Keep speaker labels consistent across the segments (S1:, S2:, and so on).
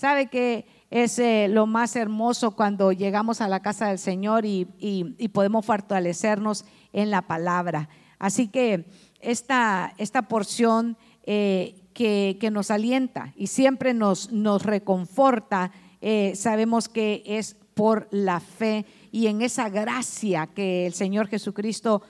S1: Sabe que es eh, lo más hermoso cuando llegamos a la casa del Señor y, podemos fortalecernos en la palabra. Así que esta, esta porción eh, que, nos alienta y siempre nos, nos reconforta, eh, sabemos que es por la fe y en esa gracia que el Señor Jesucristo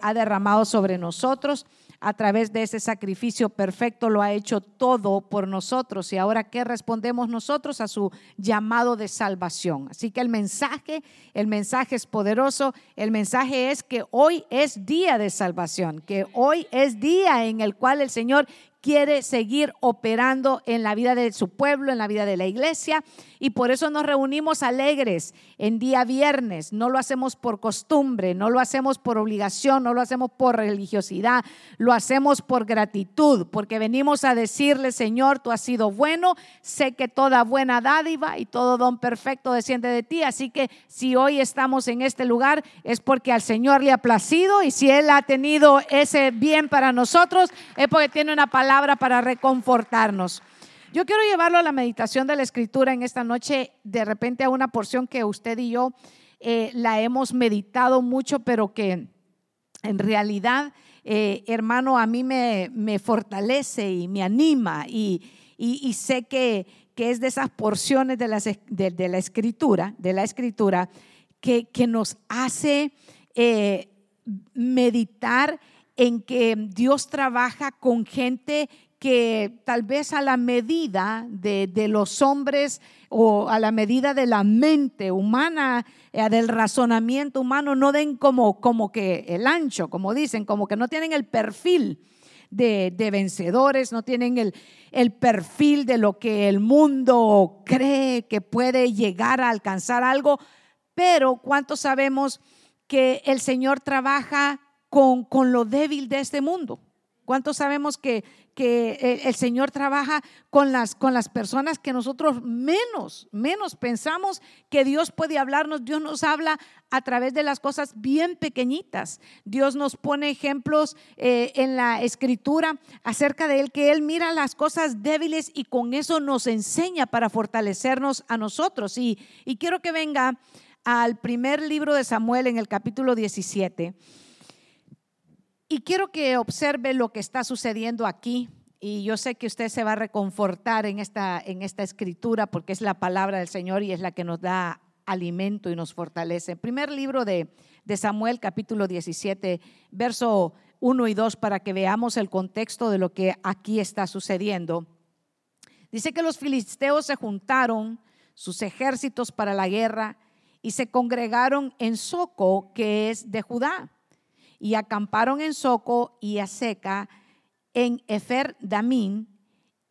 S1: ha derramado sobre nosotros a través de ese sacrificio perfecto lo ha hecho todo por nosotros. Y ahora, ¿qué respondemos nosotros a su llamado de salvación? Así que el mensaje, el mensaje es poderoso. El mensaje es que hoy es día de salvación, que hoy es día en el cual el Señor quiere seguir operando en la vida de su pueblo, en la vida de la iglesia. Y por eso nos reunimos alegres en día viernes. No lo hacemos por costumbre, no lo hacemos por obligación, no lo hacemos por religiosidad, lo hacemos por gratitud, porque venimos a decirle, Señor, tú has sido bueno, sé que toda buena dádiva y todo don perfecto desciende de ti. Así que si hoy estamos en este lugar es porque al Señor le ha placido y si Él ha tenido ese bien para nosotros es porque tiene una palabra para reconfortarnos. Yo quiero llevarlo a la meditación de la escritura en esta noche, de repente a una porción que usted y yo eh, la hemos meditado mucho, pero que en realidad, eh, hermano, a mí me, fortalece y me anima y, sé que, que, es de esas porciones de, de, la escritura, de la escritura, que, que nos hace eh, meditar en que Dios trabaja con gente que tal vez a la medida de, los hombres o a la medida de la mente humana, eh, del razonamiento humano, no den como, como que el ancho, como dicen, como que no tienen el perfil de, vencedores, no tienen el, el perfil de lo que el mundo cree que puede llegar a alcanzar algo, pero ¿cuántos sabemos que el Señor trabaja con, con lo débil de este mundo. ¿Cuántos sabemos que, que el Señor trabaja con las, con las personas que nosotros menos, menos pensamos que Dios puede hablarnos? Dios nos habla a través de las cosas bien pequeñitas. Dios nos pone ejemplos eh, en la escritura acerca de Él, que Él mira las cosas débiles y con eso nos enseña para fortalecernos a nosotros. Y, y quiero que venga al primer libro de Samuel en el capítulo 17. Y quiero que observe lo que está sucediendo aquí. Y yo sé que usted se va a reconfortar en esta, en esta escritura porque es la palabra del Señor y es la que nos da alimento y nos fortalece. Primer libro de, de Samuel, capítulo 17, verso 1 y 2, para que veamos el contexto de lo que aquí está sucediendo. Dice que los filisteos se juntaron, sus ejércitos para la guerra, y se congregaron en Soco, que es de Judá y acamparon en Soco y a Seca en Efer Damín,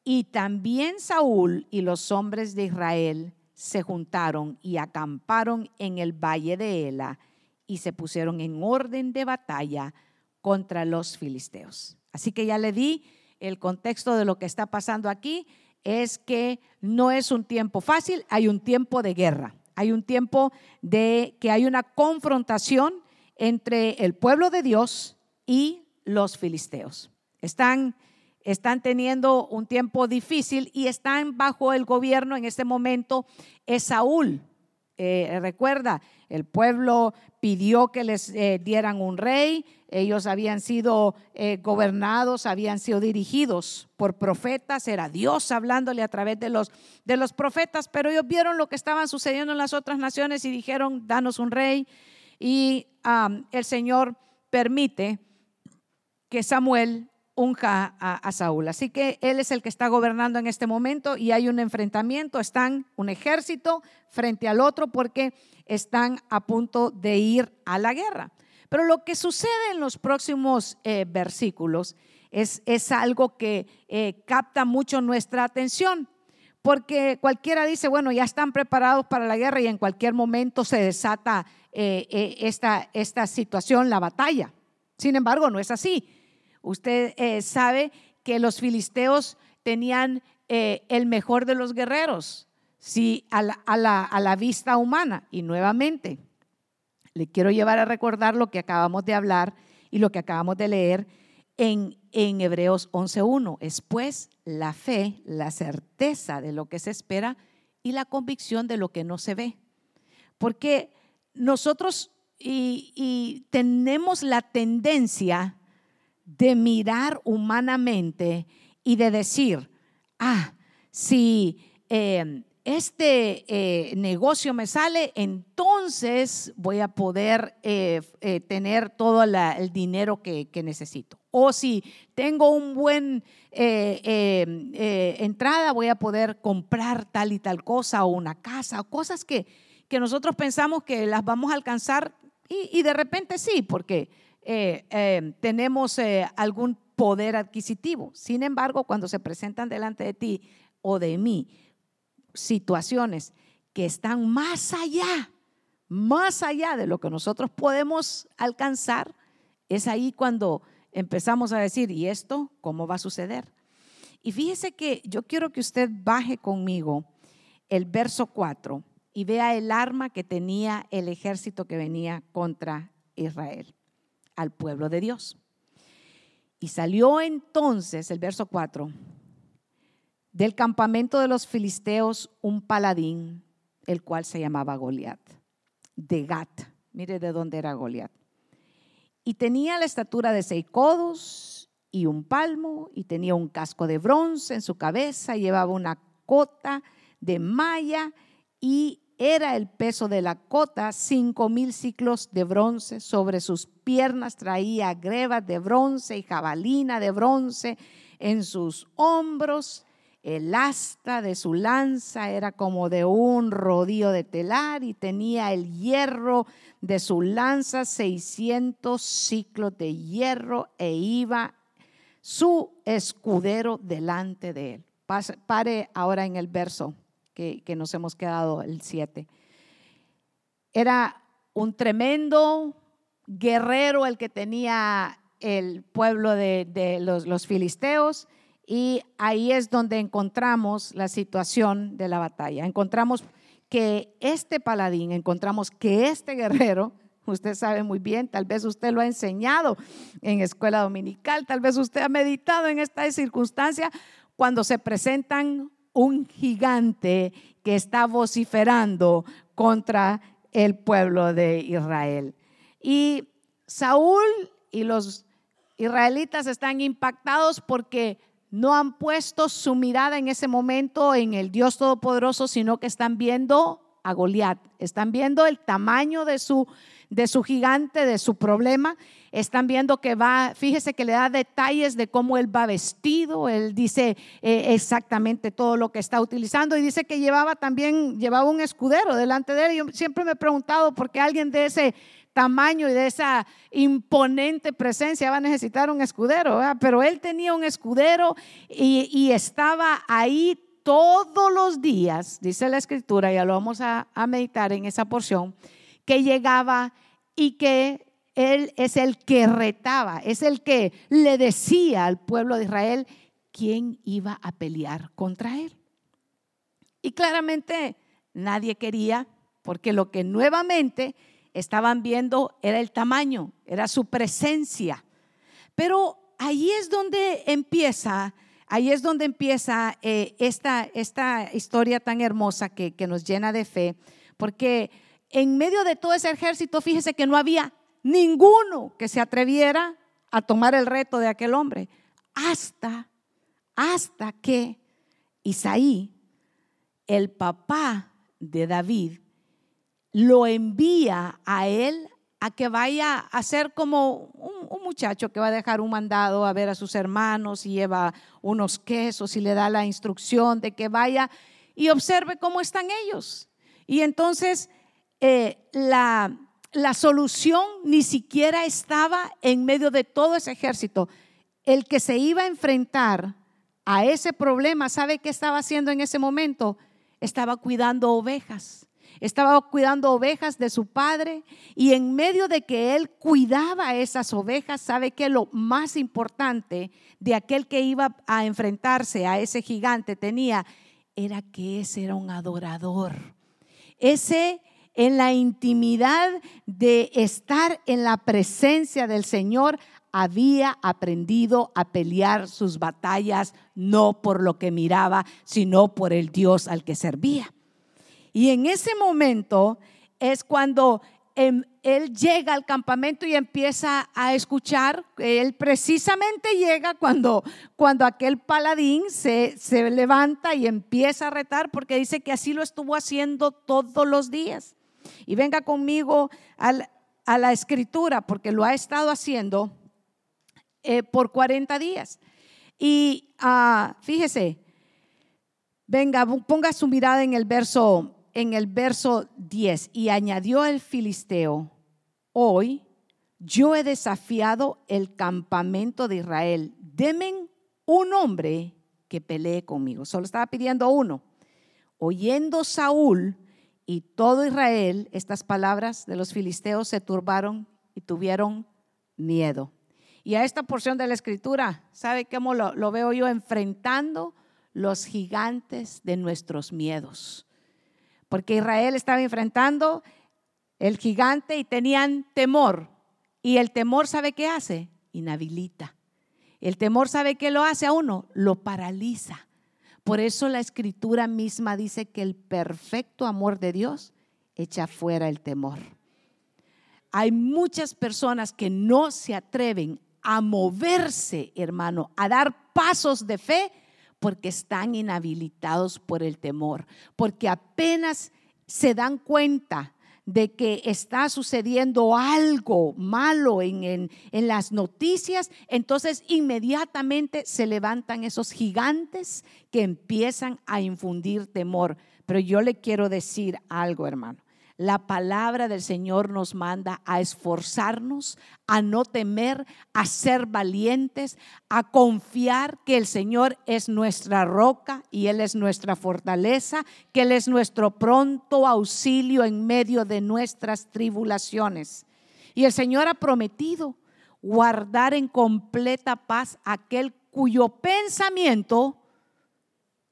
S1: y también Saúl y los hombres de Israel se juntaron y acamparon en el valle de Ela y se pusieron en orden de batalla contra los filisteos. Así que ya le di el contexto de lo que está pasando aquí, es que no es un tiempo fácil, hay un tiempo de guerra, hay un tiempo de que hay una confrontación entre el pueblo de Dios y los filisteos. Están, están teniendo un tiempo difícil y están bajo el gobierno en este momento es Saúl. Eh, recuerda, el pueblo pidió que les eh, dieran un rey, ellos habían sido eh, gobernados, habían sido dirigidos por profetas, era Dios hablándole a través de los, de los profetas, pero ellos vieron lo que estaban sucediendo en las otras naciones y dijeron, danos un rey y el Señor permite que Samuel unja a, Saúl. Así que él es el que está gobernando en este momento y hay un enfrentamiento, están un ejército frente al otro porque están a punto de ir a la guerra. Pero lo que sucede en los próximos eh, versículos es, algo que eh, capta mucho nuestra atención, porque cualquiera dice, bueno, ya están preparados para la guerra y en cualquier momento se desata eh, eh, esta, esta situación, la batalla. Sin embargo, no es así. Usted eh, sabe que los filisteos tenían el mejor de los guerreros, sí, a la, a, la, a la vista humana. Y nuevamente, le quiero llevar a recordar lo que acabamos de hablar y lo que acabamos de leer en en Hebreos 11.1. Es pues la fe, la certeza de lo que se espera y la convicción de lo que no se ve. Porque nosotros y, tenemos la tendencia de mirar humanamente y de decir, ah, si eh, este eh, negocio me sale, entonces voy a poder eh, tener todo el dinero que, que, necesito. O si tengo un buen entrada, voy a poder comprar tal y tal cosa o una casa, o cosas que, que nosotros pensamos que las vamos a alcanzar y, de repente sí, porque eh, eh, tenemos eh, algún poder adquisitivo. Sin embargo, cuando se presentan delante de ti o de mí situaciones que están más allá, más allá de lo que nosotros podemos alcanzar, es ahí cuando empezamos a decir, ¿y esto cómo va a suceder? Y fíjese que yo quiero que usted baje conmigo el verso 4 y vea el arma que tenía el ejército que venía contra Israel, al pueblo de Dios. Y salió entonces, el verso 4, del campamento de los filisteos un paladín, el cual se llamaba Goliat, de Gat. Mire de dónde era Goliat. Y tenía la estatura de seis codos y un palmo, y tenía un casco de bronce en su cabeza, llevaba una cota de malla y era el peso de la cota, cinco mil ciclos de bronce. Sobre sus piernas traía grebas de bronce y jabalina de bronce en sus hombros. El asta de su lanza era como de un rodillo de telar y tenía el hierro de su lanza, 600 ciclos de hierro, e iba su escudero delante de él. Pare ahora en el verso que, nos hemos quedado el 7. Era un tremendo guerrero el que tenía el pueblo de, los, los, filisteos y ahí es donde encontramos la situación de la batalla. Encontramos que este paladín, encontramos que este guerrero, usted sabe muy bien, tal vez usted lo ha enseñado en escuela dominical, tal vez usted ha meditado en esta circunstancia cuando se presentan un gigante que está vociferando contra el pueblo de Israel. Y Saúl y los israelitas están impactados porque no han puesto su mirada en ese momento en el Dios Todopoderoso, sino que están viendo a Goliat, están viendo el tamaño de su, de su gigante, de su problema, están viendo que va, fíjese que le da detalles de cómo él va vestido, él dice eh, exactamente todo lo que está utilizando. Y dice que llevaba también, llevaba un escudero delante de él. Yo siempre me he preguntado por qué alguien de ese tamaño y de esa imponente presencia va a necesitar un escudero, pero él tenía un escudero y, estaba ahí todos los días, dice la escritura, ya lo vamos a meditar en esa porción, que llegaba y que él es el que retaba, es el que le decía al pueblo de Israel quién iba a pelear contra él. Y claramente nadie quería, porque lo que nuevamente estaban viendo era el tamaño, era su presencia. Pero ahí es donde empieza, ahí es donde empieza eh, esta, esta, historia tan hermosa que, que nos llena de fe, porque en medio de todo ese ejército, fíjese que no había ninguno que se atreviera a tomar el reto de aquel hombre, hasta, hasta que Isaí, el papá de David, lo envía a él a que vaya a ser como un, un, muchacho que va a dejar un mandado a ver a sus hermanos y lleva unos quesos y le da la instrucción de que vaya y observe cómo están ellos. Y entonces eh, la, la solución ni siquiera estaba en medio de todo ese ejército. El que se iba a enfrentar a ese problema, ¿sabe qué estaba haciendo en ese momento? Estaba cuidando ovejas. Estaba cuidando ovejas de su padre y en medio de que él cuidaba esas ovejas, ¿sabe que lo más importante de aquel que iba a enfrentarse a ese gigante tenía? Era que ese era un adorador. Ese en la intimidad de estar en la presencia del Señor, había aprendido a pelear sus batallas no por lo que miraba, sino por el Dios al que servía. Y en ese momento es cuando em, él llega al campamento y empieza a escuchar. Él precisamente llega cuando, cuando aquel paladín se, se levanta y empieza a retar, porque dice que así lo estuvo haciendo todos los días. Y venga conmigo a la escritura, porque lo ha estado haciendo eh, por 40 días. Y ah, fíjese, venga, ponga su mirada en el verso en el verso 10 y añadió el filisteo, hoy yo he desafiado el campamento de Israel, demen un hombre que pelee conmigo. Solo estaba pidiendo uno. Oyendo Saúl y todo Israel estas palabras de los filisteos se turbaron y tuvieron miedo. Y a esta porción de la escritura, ¿sabe cómo lo, lo veo yo? Enfrentando los gigantes de nuestros miedos. Porque Israel estaba enfrentando el gigante y tenían temor. Y el temor, ¿sabe qué hace? Inhabilita. El temor, ¿sabe qué lo hace a uno? Lo paraliza. Por eso la escritura misma dice que el perfecto amor de Dios echa fuera el temor. Hay muchas personas que no se atreven a moverse, hermano, a dar pasos de fe porque están inhabilitados por el temor, porque apenas se dan cuenta de que está sucediendo algo malo en, en, en, las noticias, entonces inmediatamente se levantan esos gigantes que empiezan a infundir temor. Pero yo le quiero decir algo, hermano. La palabra del Señor nos manda a esforzarnos, a no temer, a ser valientes, a confiar que el Señor es nuestra roca y Él es nuestra fortaleza, que Él es nuestro pronto auxilio en medio de nuestras tribulaciones. Y el Señor ha prometido guardar en completa paz aquel cuyo pensamiento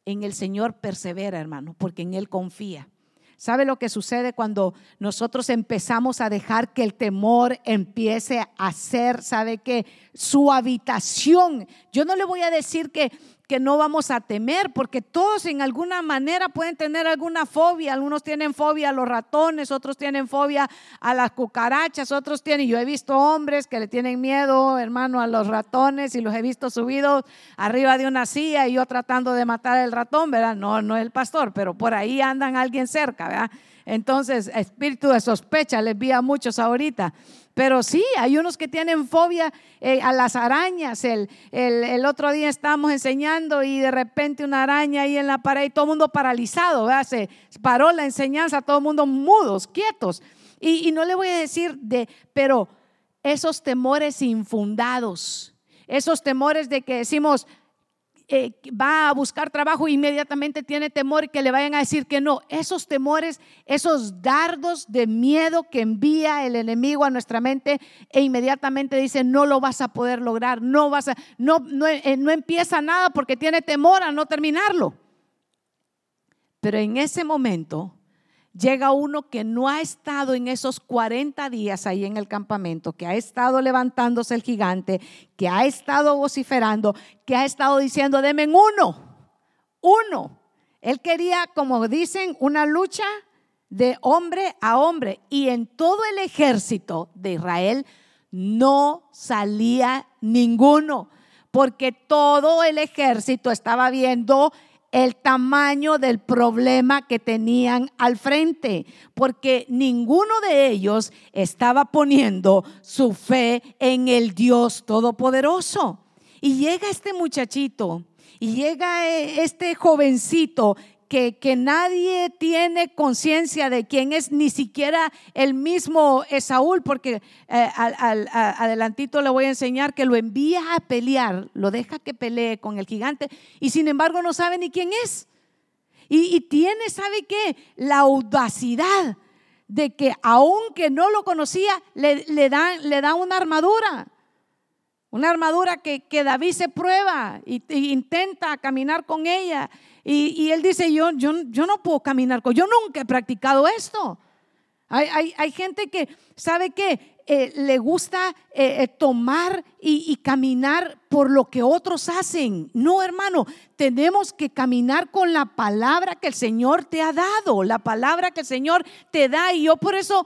S1: en el Señor persevera, hermano, porque en Él confía. ¿Sabe lo que sucede cuando nosotros empezamos a dejar que el temor empiece a ser, sabe que su habitación? Yo no le voy a decir que que no vamos a temer, porque todos en alguna manera pueden tener alguna fobia. Algunos tienen fobia a los ratones, otros tienen fobia a las cucarachas, otros tienen, yo he visto hombres que le tienen miedo, hermano, a los ratones y los he visto subidos arriba de una silla y yo tratando de matar el ratón, ¿verdad? No, no es el pastor, pero por ahí andan alguien cerca, ¿verdad? Entonces, espíritu de sospecha les vi a muchos ahorita. Pero sí, hay unos que tienen fobia eh, a las arañas. El, el, otro día estábamos enseñando y de repente una araña ahí en la pared y todo el mundo paralizado. Se paró la enseñanza, todo el mundo mudos, quietos. Y, y no le voy a decir de, pero esos temores infundados, esos temores de que decimos, eh, va a buscar trabajo, inmediatamente tiene temor que le vayan a decir que no. Esos temores, esos dardos de miedo que envía el enemigo a nuestra mente e inmediatamente dice, no lo vas a poder lograr, no vas a, no, no, eh, no empieza nada porque tiene temor a no terminarlo. Pero en ese momento llega uno que no ha estado en esos 40 días ahí en el campamento, que ha estado levantándose el gigante, que ha estado vociferando, que ha estado diciendo, denme uno, uno. Él quería, como dicen, una lucha de hombre a hombre. Y en todo el ejército de Israel no salía ninguno, porque todo el ejército estaba viendo el tamaño del problema que tenían al frente, porque ninguno de ellos estaba poniendo su fe en el Dios Todopoderoso. Y llega este muchachito, y llega eh, este jovencito que, nadie tiene conciencia de quién es, ni siquiera el mismo Esaúl, porque eh, adelantito le voy a enseñar que lo envía a pelear, lo deja que pelee con el gigante y sin embargo no sabe ni quién es. Y, tiene, ¿sabe qué? La audacidad de que aunque no lo conocía, le, dan le da una armadura. Una armadura que, David se prueba e intenta caminar con ella. Y, él dice, yo, yo, yo no puedo caminar con, yo nunca he practicado esto. Hay, hay, gente que, ¿sabe qué? eh, le gusta eh, eh, tomar y caminar por lo que otros hacen. No, hermano, tenemos que caminar con la palabra que el Señor te ha dado, la palabra que el Señor te da. Y yo por eso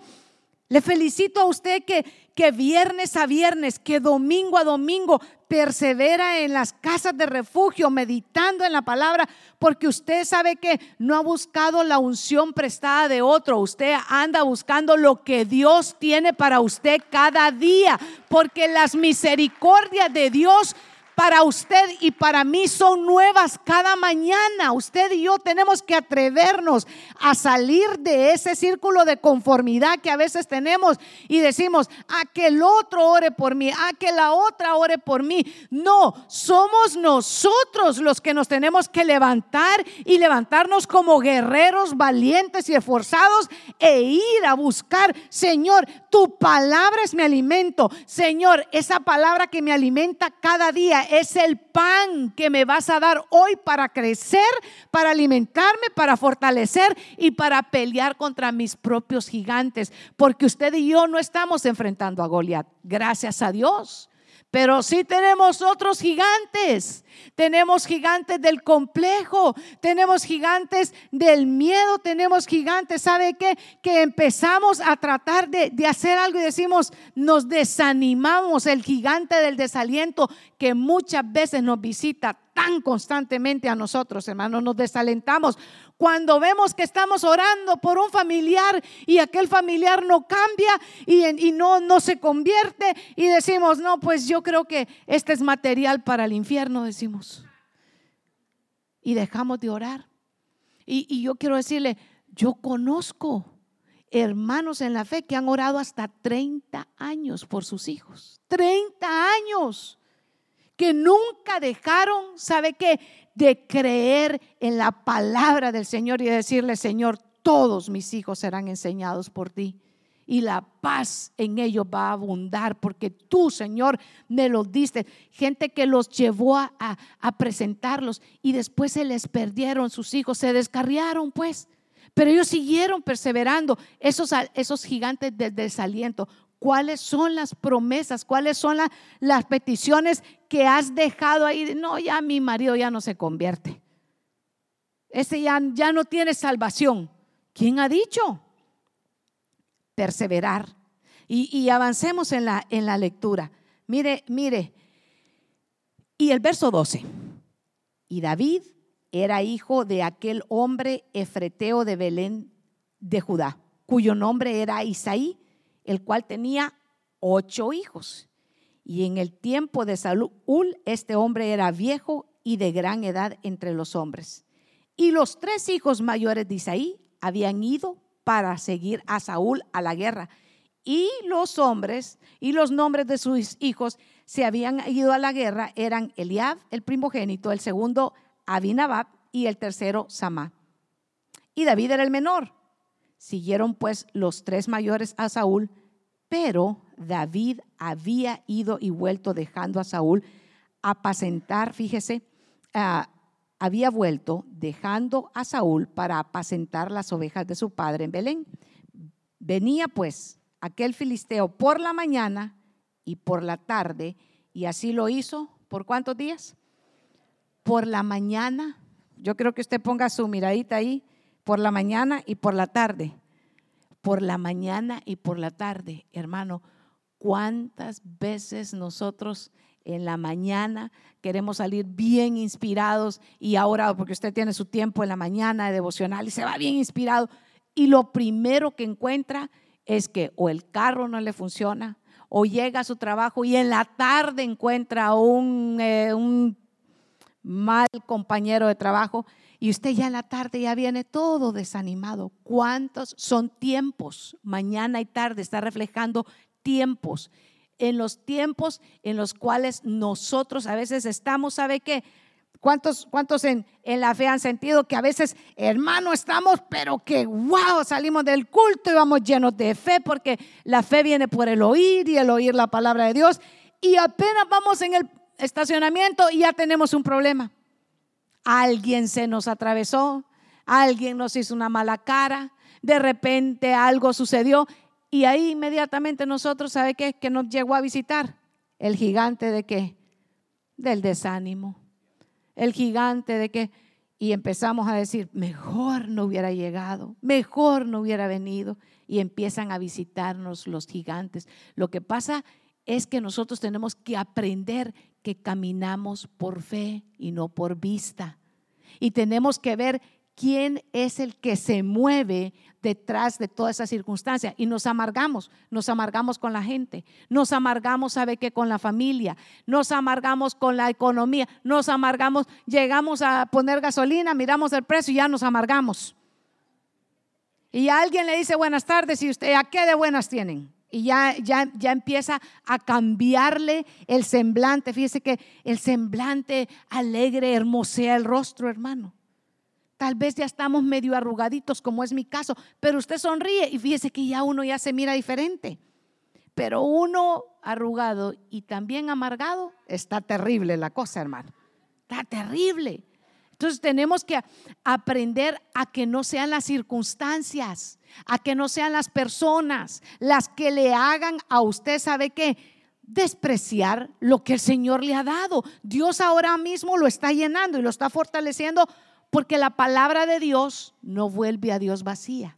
S1: le felicito a usted que, que viernes a viernes, que domingo a domingo persevera en las casas de refugio, meditando en la palabra, porque usted sabe que no ha buscado la unción prestada de otro, usted anda buscando lo que Dios tiene para usted cada día, porque las misericordias de Dios para usted y para mí son nuevas cada mañana. Usted y yo tenemos que atrevernos a salir de ese círculo de conformidad que a veces tenemos y decimos, a que el otro ore por mí, a que la otra ore por mí. No, somos nosotros los que nos tenemos que levantar y levantarnos como guerreros valientes y esforzados e ir a buscar, Señor, tu palabra es mi alimento. Señor, esa palabra que me alimenta cada día es el pan que me vas a dar hoy para crecer, para alimentarme, para fortalecer y para pelear contra mis propios gigantes. Porque usted y yo no estamos enfrentando a Goliat. Gracias a Dios. Pero sí tenemos otros gigantes. Tenemos gigantes del complejo, tenemos gigantes del miedo, tenemos gigantes, ¿sabe qué? Que empezamos a tratar de, de, hacer algo y decimos, nos desanimamos, el gigante del desaliento que muchas veces nos visita tan constantemente a nosotros, hermanos, nos desalentamos cuando vemos que estamos orando por un familiar y aquel familiar no cambia y, no, no se convierte y decimos, no, pues yo creo que este es material para el infierno, decimos. Y dejamos de orar. Y, y yo quiero decirle, yo conozco hermanos en la fe que han orado hasta 30 años por sus hijos. 30 años que nunca dejaron, ¿sabe qué? De creer en la palabra del Señor y decirle, Señor, todos mis hijos serán enseñados por ti. Y la paz en ellos va a abundar porque tú, Señor, me los diste. Gente que los llevó a, a, presentarlos y después se les perdieron sus hijos, se descarriaron pues. Pero ellos siguieron perseverando, esos, esos gigantes de desaliento cuáles son las promesas, cuáles son las peticiones que has dejado ahí. No, ya mi marido ya no se convierte. Ese ya, ya no tiene salvación. ¿Quién ha dicho? Perseverar. Y, y avancemos en la, en la lectura. Mire, mire. Y el verso 12. Y David era hijo de aquel hombre efreteo de Belén de Judá, cuyo nombre era Isaí el cual tenía ocho hijos. Y en el tiempo de Saúl, este hombre era viejo y de gran edad entre los hombres. Y los tres hijos mayores de Isaí habían ido para seguir a Saúl a la guerra. Y los hombres y los nombres de sus hijos se habían ido a la guerra eran Eliab, el primogénito, el segundo Abinabab y el tercero Samá. Y David era el menor. Siguieron pues los tres mayores a Saúl pero David había ido y vuelto dejando a Saúl apacentar, fíjese, ah, había vuelto dejando a Saúl para apacentar las ovejas de su padre en Belén. Venía pues aquel filisteo por la mañana y por la tarde, y así lo hizo, ¿por cuántos días? Por la mañana, yo creo que usted ponga su miradita ahí, por la mañana y por la tarde por la mañana y por la tarde. Hermano, ¿cuántas veces nosotros en la mañana queremos salir bien inspirados y ahora, porque usted tiene su tiempo en la mañana de devocional y se va bien inspirado y lo primero que encuentra es que o el carro no le funciona o llega a su trabajo y en la tarde encuentra un, eh, un mal compañero de trabajo y usted ya en la tarde ya viene todo desanimado. ¿Cuántos son tiempos? Mañana y tarde está reflejando tiempos. En los tiempos en los cuales nosotros a veces estamos, ¿sabe qué? ¿Cuántos, cuántos en, en, la fe han sentido que a veces, hermano, estamos, pero que wow, salimos del culto y vamos llenos de fe, porque la fe viene por el oír y el oír la palabra de Dios, y apenas vamos en el estacionamiento y ya tenemos un problema alguien se nos atravesó, alguien nos hizo una mala cara, de repente algo sucedió Y ahí inmediatamente nosotros, ¿sabe qué? Que nos llegó a visitar el gigante de qué? Del desánimo. El gigante de qué? Y empezamos a decir, mejor no hubiera llegado, mejor no hubiera venido. Y empiezan a visitarnos los gigantes. Lo que pasa es que nosotros tenemos que aprender que caminamos por fe y no por vista. Y tenemos que ver quién es el que se mueve detrás de toda esa circunstancia. Y nos amargamos, nos amargamos con la gente, nos amargamos, ¿sabe qué? Con la familia, nos amargamos con la economía, nos amargamos, llegamos a poner gasolina, miramos el precio y ya nos amargamos. Y alguien le dice buenas tardes y usted, ¿a qué de buenas tienen? Y ya, ya, ya empieza a cambiarle el semblante. Fíjese que el semblante alegre hermosea el rostro, hermano. Tal vez ya estamos medio arrugaditos, como es mi caso, pero usted sonríe y fíjese que ya uno ya se mira diferente. Pero uno arrugado y también amargado, está terrible la cosa, hermano. Está terrible. Entonces tenemos que aprender a que no sean las circunstancias, a que no sean las personas las que le hagan a usted, ¿sabe qué? Despreciar lo que el Señor le ha dado. Dios ahora mismo lo está llenando y lo está fortaleciendo porque la palabra de Dios no vuelve a Dios vacía.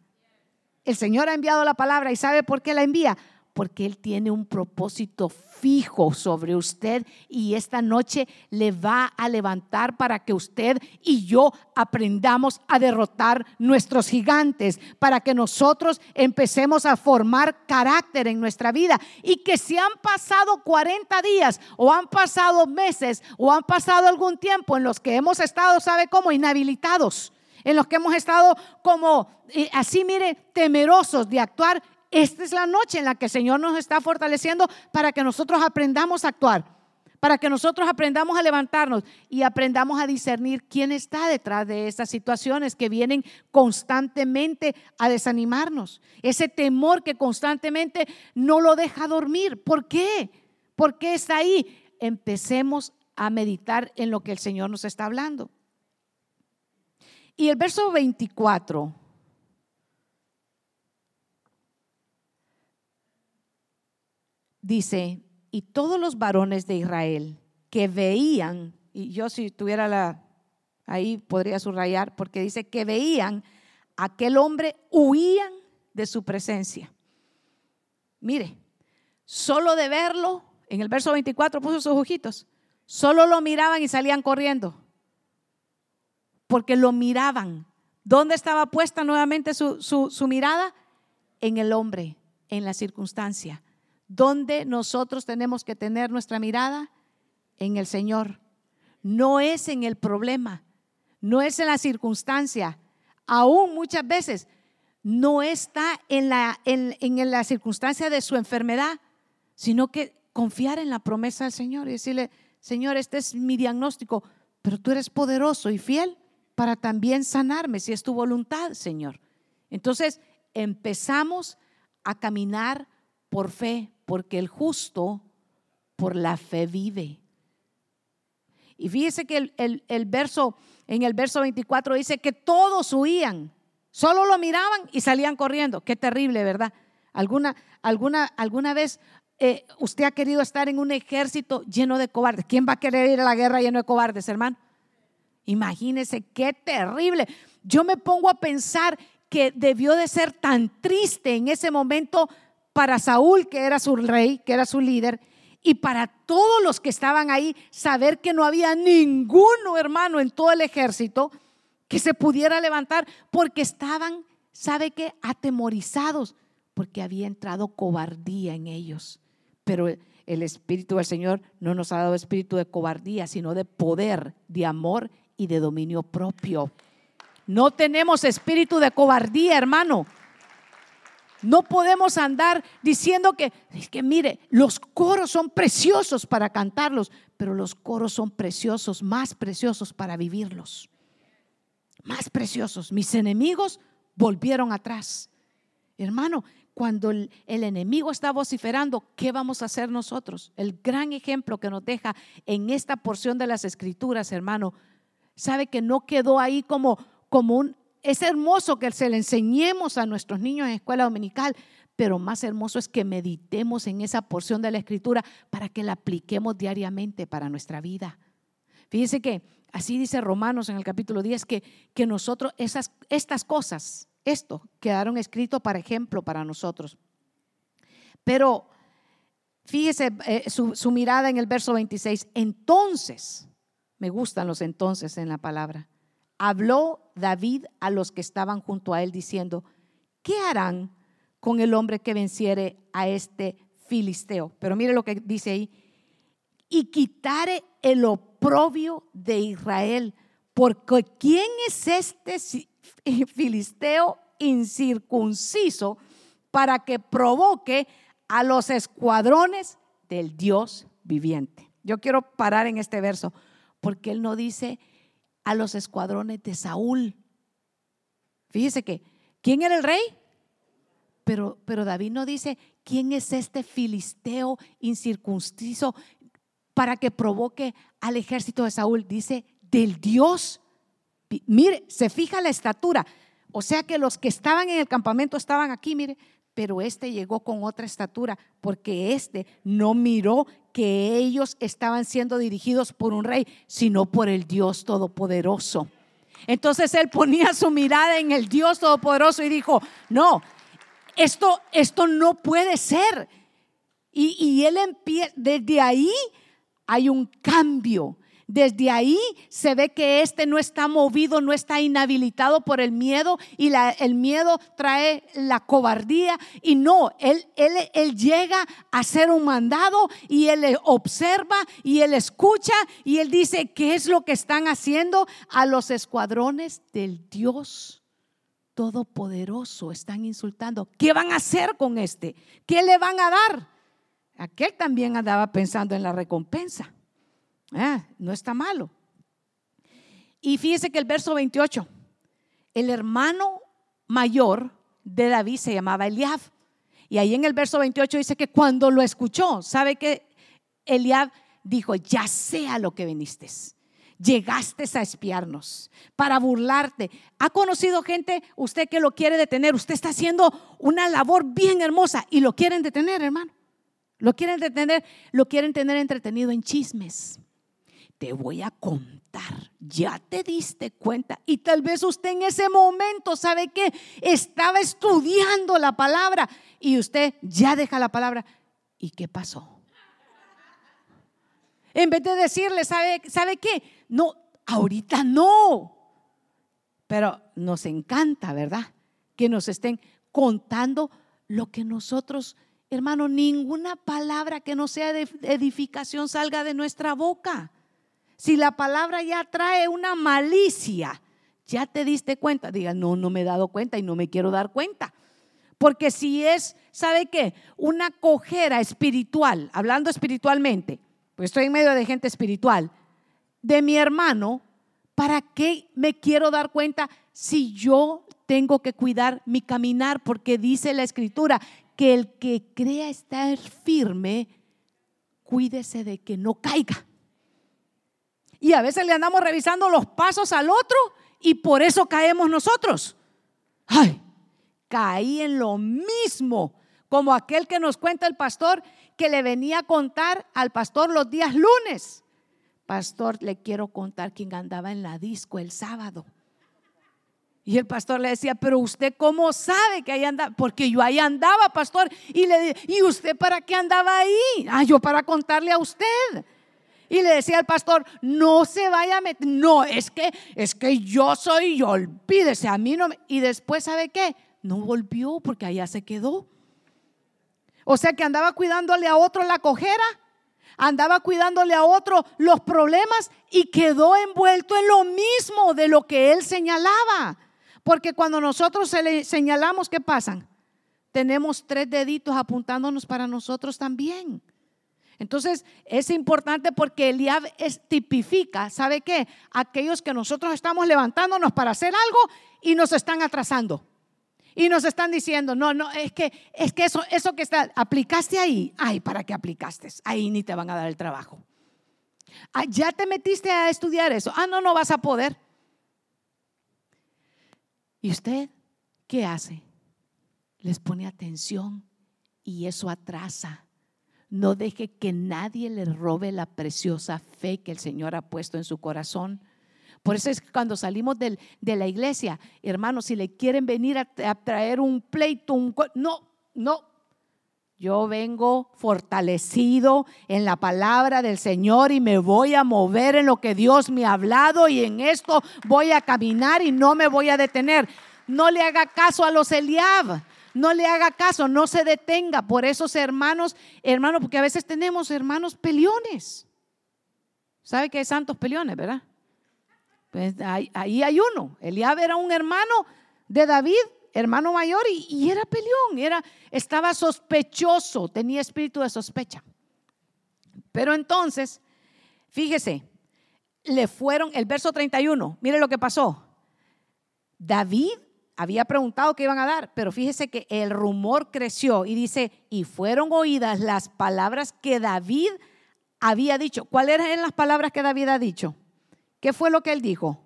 S1: El Señor ha enviado la palabra y ¿sabe por qué la envía? Porque Él tiene un propósito fijo sobre usted y esta noche le va a levantar para que usted y yo aprendamos a derrotar nuestros gigantes, para que nosotros empecemos a formar carácter en nuestra vida y que si han pasado 40 días o han pasado meses o han pasado algún tiempo en los que hemos estado, ¿sabe cómo? Inhabilitados en los que hemos estado como eh, así, mire, temerosos de actuar, esta es la noche en la que el Señor nos está fortaleciendo para que nosotros aprendamos a actuar, para que nosotros aprendamos a levantarnos y aprendamos a discernir quién está detrás de estas situaciones que vienen constantemente a desanimarnos. Ese temor que constantemente no lo deja dormir. ¿Por qué? ¿Por qué está ahí? Empecemos a meditar en lo que el Señor nos está hablando. Y el verso 24 dice, y todos los varones de Israel que veían, y yo si tuviera la, ahí podría subrayar, porque dice que veían aquel hombre, huían de su presencia. Mire, solo de verlo, en el verso 24 puso sus ojitos, solo lo miraban y salían corriendo, porque lo miraban. ¿Dónde estaba puesta nuevamente su, su, su mirada? En el hombre, en la circunstancia ¿Dónde nosotros tenemos que tener nuestra mirada? En el Señor. No es en el problema, no es en la circunstancia. Aún muchas veces no está en la, en, en la circunstancia de su enfermedad, sino que confiar en la promesa del Señor y decirle, Señor, este es mi diagnóstico, pero tú eres poderoso y fiel para también sanarme si es tu voluntad, Señor. Entonces empezamos a caminar por fe, porque el justo por la fe vive. Y fíjese que el, verso, en el verso 24 dice que todos huían, solo lo miraban y salían corriendo. Qué terrible, ¿verdad? ¿Alguna, alguna, alguna vez eh, usted ha querido estar en un ejército lleno de cobardes? ¿Quién va a querer ir a la guerra lleno de cobardes, hermano? Imagínese qué terrible. Yo me pongo a pensar que debió de ser tan triste en ese momento para Saúl, que era su rey, que era su líder, y para todos los que estaban ahí, saber que no había ninguno hermano en todo el ejército que se pudiera levantar, porque estaban, ¿sabe qué? Atemorizados, porque había entrado cobardía en ellos. Pero el Espíritu del Señor no nos ha dado espíritu de cobardía, sino de poder, de amor y de dominio propio. No tenemos espíritu de cobardía, hermano. No podemos andar diciendo que, es que mire, los coros son preciosos para cantarlos, pero los coros son preciosos, más preciosos para vivirlos. Más preciosos. Mis enemigos volvieron atrás. Hermano, cuando el, el, enemigo está vociferando, ¿qué vamos a hacer nosotros? El gran ejemplo que nos deja en esta porción de las escrituras, hermano, sabe que no quedó ahí como, como un, es hermoso que se le enseñemos a nuestros niños en escuela dominical, pero más hermoso es que meditemos en esa porción de la escritura para que la apliquemos diariamente para nuestra vida. Fíjense que así dice Romanos en el capítulo 10, que, que nosotros, esas, estas cosas, esto, quedaron escritos para ejemplo para nosotros. Pero fíjese eh, su, su mirada en el verso 26, entonces, me gustan los entonces en la palabra, habló David a los que estaban junto a él diciendo, ¿qué harán con el hombre que venciere a este filisteo? Pero mire lo que dice ahí, y quitare el oprobio de Israel, porque ¿quién es este filisteo incircunciso para que provoque a los escuadrones del Dios viviente? Yo quiero parar en este verso, porque él no dice a los escuadrones de Saúl. Fíjese que, ¿quién era el rey? Pero, pero David no dice, ¿quién es este filisteo incircunciso para que provoque al ejército de Saúl? Dice, del Dios. Mire, se fija la estatura. O sea que los que estaban en el campamento estaban aquí, mire, pero este llegó con otra estatura, porque este no miró que ellos estaban siendo dirigidos por un rey, sino por el Dios Todopoderoso. Entonces él ponía su mirada en el Dios Todopoderoso y dijo, no, esto, esto no puede ser. Y, y él empieza, desde ahí hay un cambio. Desde ahí se ve que este no está movido, no está inhabilitado por el miedo y el miedo trae la cobardía y no, él, él, él llega a hacer un mandado y él observa y él escucha y él dice, ¿qué es lo que están haciendo a los escuadrones del Dios? Todopoderoso, están insultando. ¿Qué van a hacer con este? ¿Qué le van a dar? Aquel también andaba pensando en la recompensa. Ah, no está malo. Y fíjese que el verso 28, el hermano mayor de David se llamaba Eliab. Y ahí en el verso 28 dice que cuando lo escuchó, ¿sabe que Eliab dijo, ya sea lo que viniste? Llegaste a espiarnos para burlarte. ¿Ha conocido gente usted que lo quiere detener? Usted está haciendo una labor bien hermosa y lo quieren detener, hermano. Lo quieren detener, lo quieren tener entretenido en chismes te voy a contar. Ya te diste cuenta. Y tal vez usted en ese momento, ¿sabe qué? Estaba estudiando la palabra y usted ya deja la palabra. ¿Y qué pasó? En vez de decirle, ¿sabe, ¿sabe qué? No, ahorita no. Pero nos encanta, ¿verdad? Que nos estén contando lo que nosotros, hermano, ninguna palabra que no sea de edificación salga de nuestra boca. Si la palabra ya trae una malicia, ya te diste cuenta, diga, no, no me he dado cuenta y no me quiero dar cuenta. Porque si es, ¿sabe qué? Una cojera espiritual, hablando espiritualmente, pues estoy en medio de gente espiritual, de mi hermano, ¿para qué me quiero dar cuenta si yo tengo que cuidar mi caminar? Porque dice la escritura que el que crea estar firme, cuídese de que no caiga. Y a veces le andamos revisando los pasos al otro y por eso caemos nosotros. Ay, caí en lo mismo como aquel que nos cuenta el pastor que le venía a contar al pastor los días lunes. Pastor, le quiero contar quién andaba en la disco el sábado. Y el pastor le decía, pero usted cómo sabe que ahí andaba, porque yo ahí andaba, pastor. Y le ¿y usted para qué andaba ahí? Ah, yo para contarle a usted y le decía al pastor, no se vaya a meter, no, es que, es que yo soy, yo, olvídese, a mí no me... Y después, ¿sabe qué? No volvió porque allá se quedó. O sea que andaba cuidándole a otro la cojera, andaba cuidándole a otro los problemas y quedó envuelto en lo mismo de lo que él señalaba. Porque cuando nosotros se le señalamos, ¿qué pasan? Tenemos tres deditos apuntándonos para nosotros también. Entonces es importante porque Eliab es, tipifica, ¿sabe qué? Aquellos que nosotros estamos levantándonos para hacer algo y nos están atrasando. Y nos están diciendo, no, no, es que, es que eso, eso que está, aplicaste ahí, ay, ¿para qué aplicaste? Ahí ni te van a dar el trabajo. Ah, ya te metiste a estudiar eso. Ah, no, no vas a poder. ¿Y usted qué hace? Les pone atención y eso atrasa. No deje que nadie le robe la preciosa fe que el Señor ha puesto en su corazón. Por eso es que cuando salimos de la iglesia, hermanos, si le quieren venir a, traer un pleito, un, no, no. Yo vengo fortalecido en la palabra del Señor y me voy a mover en lo que Dios me ha hablado y en esto voy a caminar y no me voy a detener. No le haga caso a los Eliab. No le haga caso, no se detenga por esos hermanos, hermanos, porque a veces tenemos hermanos peliones. ¿Sabe que hay santos peliones, verdad? Pues ahí, hay uno. Eliab era un hermano de David, hermano mayor, y, era peleón, era, estaba sospechoso, tenía espíritu de sospecha. Pero entonces, fíjese, le fueron, el verso 31, mire lo que pasó. David había preguntado qué iban a dar, pero fíjese que el rumor creció y dice, y fueron oídas las palabras que David había dicho. ¿Cuáles eran las palabras que David ha dicho? ¿Qué fue lo que él dijo?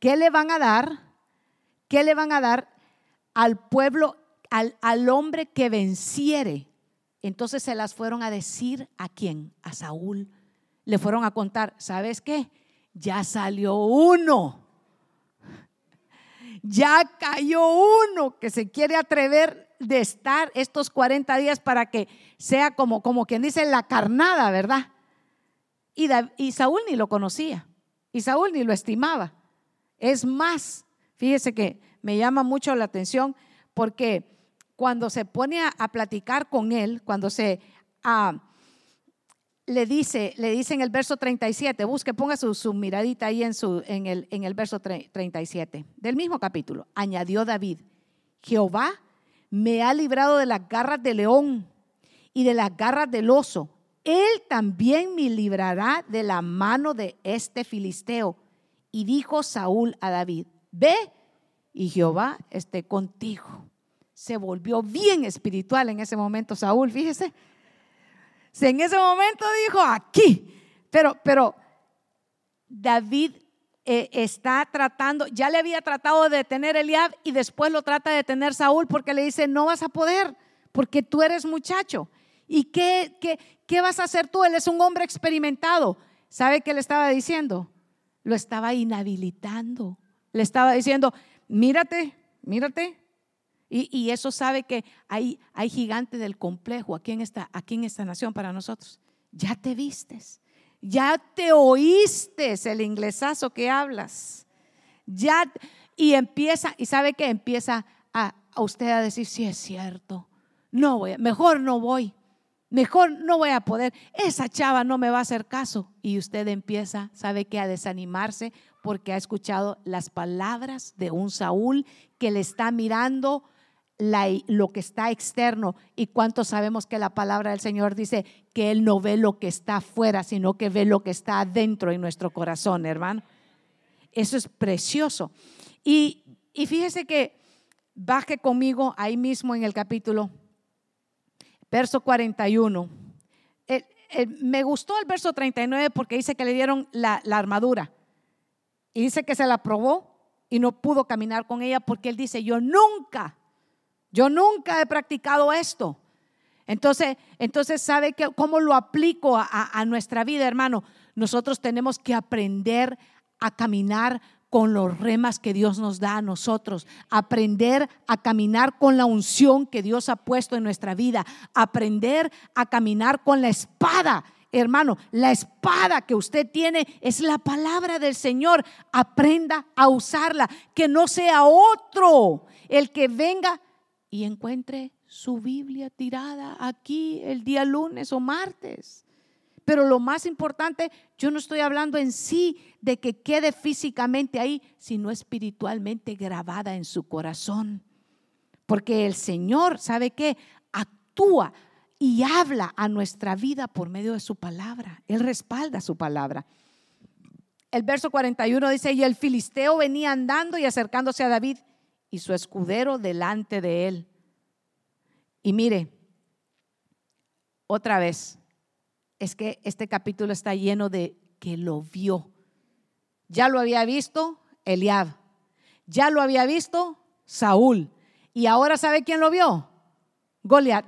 S1: ¿Qué le van a dar? ¿Qué le van a dar al pueblo, al, al hombre que venciere? Entonces se las fueron a decir a quién? A Saúl. Le fueron a contar, ¿sabes qué? Ya salió uno. Ya cayó uno que se quiere atrever de estar estos 40 días para que sea como, como quien dice la carnada, ¿verdad? Y, Saúl ni lo conocía. Y Saúl ni lo estimaba. Es más, fíjese que me llama mucho la atención porque cuando se pone a, platicar con él, cuando se ah, le dice, le dice en el verso 37, busque, ponga su, miradita ahí en, su, en, el, en el verso 37 del mismo capítulo. Añadió David, Jehová me ha librado de las garras del león y de las garras del oso él también me librará de la mano de este filisteo. Y dijo Saúl a David, ve y Jehová esté contigo. Se volvió bien espiritual en ese momento Saúl, fíjese. En ese momento dijo, aquí. Pero, pero David eh, está tratando, ya le había tratado de detener Eliab y después lo trata de detener Saúl porque le dice, no vas a poder, porque tú eres muchacho. ¿Y qué, qué, qué vas a hacer tú? Él es un hombre experimentado. ¿Sabe qué le estaba diciendo? Lo estaba inhabilitando. Le estaba diciendo, mírate, mírate. Y, eso sabe que hay, hay gigante del complejo aquí en, esta, aquí en esta nación para nosotros. Ya te vistes, ya te oíste el inglesazo que hablas. Ya, y empieza, y sabe que empieza a, a usted a decir, sí es cierto, no voy, mejor no voy mejor no voy a poder, esa chava no me va a hacer caso. Y usted empieza, sabe que a desanimarse porque ha escuchado las palabras de un Saúl que le está mirando lo que está externo. ¿Y cuántos sabemos que la palabra del Señor dice que Él no ve lo que está afuera, sino que ve lo que está adentro en nuestro corazón, hermano? Eso es precioso. Y, y fíjese que baje conmigo ahí mismo en el capítulo verso 41. me gustó el verso 39 porque dice que le dieron la, armadura. Y dice que se la probó y no pudo caminar con ella porque él dice, yo nunca, yo nunca he practicado esto. Entonces, entonces ¿sabe que, cómo lo aplico a, a nuestra vida, hermano? Nosotros tenemos que aprender a caminar con los remas que Dios nos da a nosotros, aprender a caminar con la unción que Dios ha puesto en nuestra vida, aprender a caminar con la espada. Hermano, la espada que usted tiene es la palabra del Señor. Aprenda a usarla, que no sea otro el que venga y encuentre su Biblia tirada aquí el día lunes o martes. Pero lo más importante, yo no estoy hablando en sí de que quede físicamente ahí, sino espiritualmente grabada en su corazón. Porque el Señor, ¿sabe qué? Actúa y habla a nuestra vida por medio de su palabra. Él respalda su palabra. El verso 41 dice, y el filisteo venía andando y acercándose a David y su escudero delante de él. Y mire, otra vez, es que este capítulo está lleno de que lo vio. Ya lo había visto Eliab, Ya lo había visto Saúl. Y ahora sabe quién lo vio? Goliat.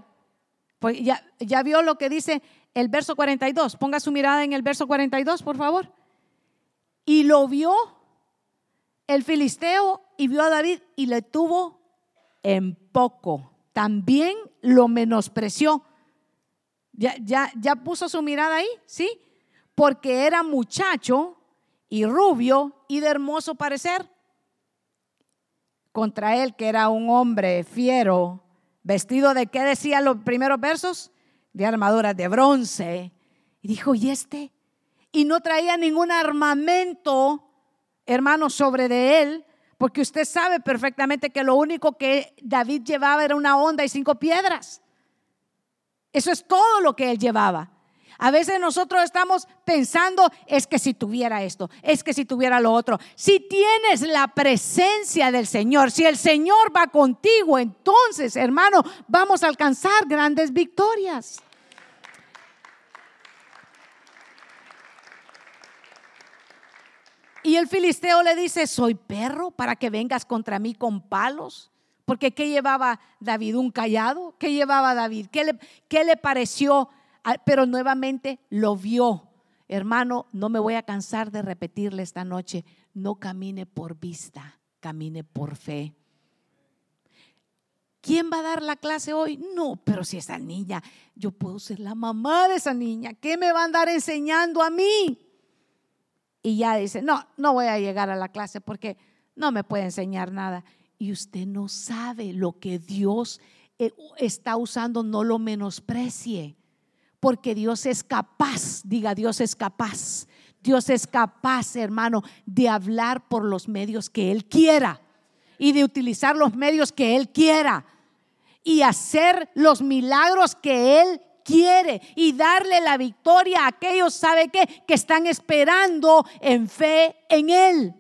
S1: Pues ya, ya vio lo que dice el verso 42. Ponga su mirada en el verso 42, por favor. Y lo vio el filisteo y vio a David y le tuvo en poco. También lo menospreció. Ya, ya, ya puso su mirada ahí, ¿sí? Porque era muchacho y rubio y de hermoso parecer. Contra él, que era un hombre fiero, vestido de, ¿qué decían los primeros versos? De armaduras de bronce. Y dijo, ¿y este? Y no traía ningún armamento hermano, sobre de él, porque usted sabe perfectamente que lo único que David llevaba era una onda y cinco piedras. Eso es todo lo que él llevaba. A veces nosotros estamos pensando, es que si tuviera esto, es que si tuviera lo otro. Si tienes la presencia del Señor, si el Señor va contigo, entonces, hermano, vamos a alcanzar grandes victorias. Y el filisteo le dice, soy perro para que vengas contra mí con palos. Porque ¿qué llevaba David? ¿Un callado? ¿Qué llevaba David? ¿Qué le, qué le pareció? Ah, pero nuevamente lo vio. Hermano, no me voy a cansar de repetirle esta noche, no camine por vista, camine por fe. ¿Quién va a dar la clase hoy? No, pero si esa niña, yo puedo ser la mamá de esa niña, ¿qué me va a andar enseñando a mí? Y ya dice, no, no voy a llegar a la clase porque no me puede enseñar nada. Y usted no sabe lo que Dios eh, está usando, no lo menosprecie, porque Dios es capaz, diga Dios es capaz, Dios es capaz, hermano, de hablar por los medios que Él quiera y de utilizar los medios que Él quiera y hacer los milagros que Él quiere y darle la victoria a aquellos, ¿sabe qué? Que están esperando en fe en Él.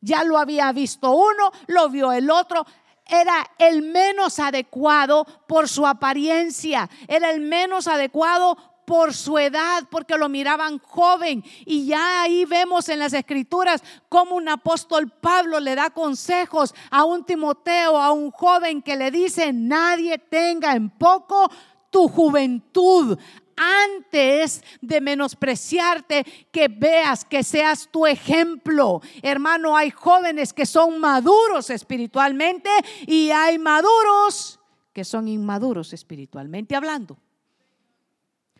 S1: Ya lo había visto uno, lo vio el otro. Era el menos adecuado por su apariencia, era el menos adecuado por su edad, porque lo miraban joven. Y ya ahí vemos en las escrituras cómo un apóstol Pablo le da consejos a un Timoteo, a un joven que le dice, nadie tenga en poco tu juventud antes de menospreciarte, que veas, que seas tu ejemplo. Hermano, hay jóvenes que son maduros espiritualmente y hay maduros que son inmaduros espiritualmente hablando.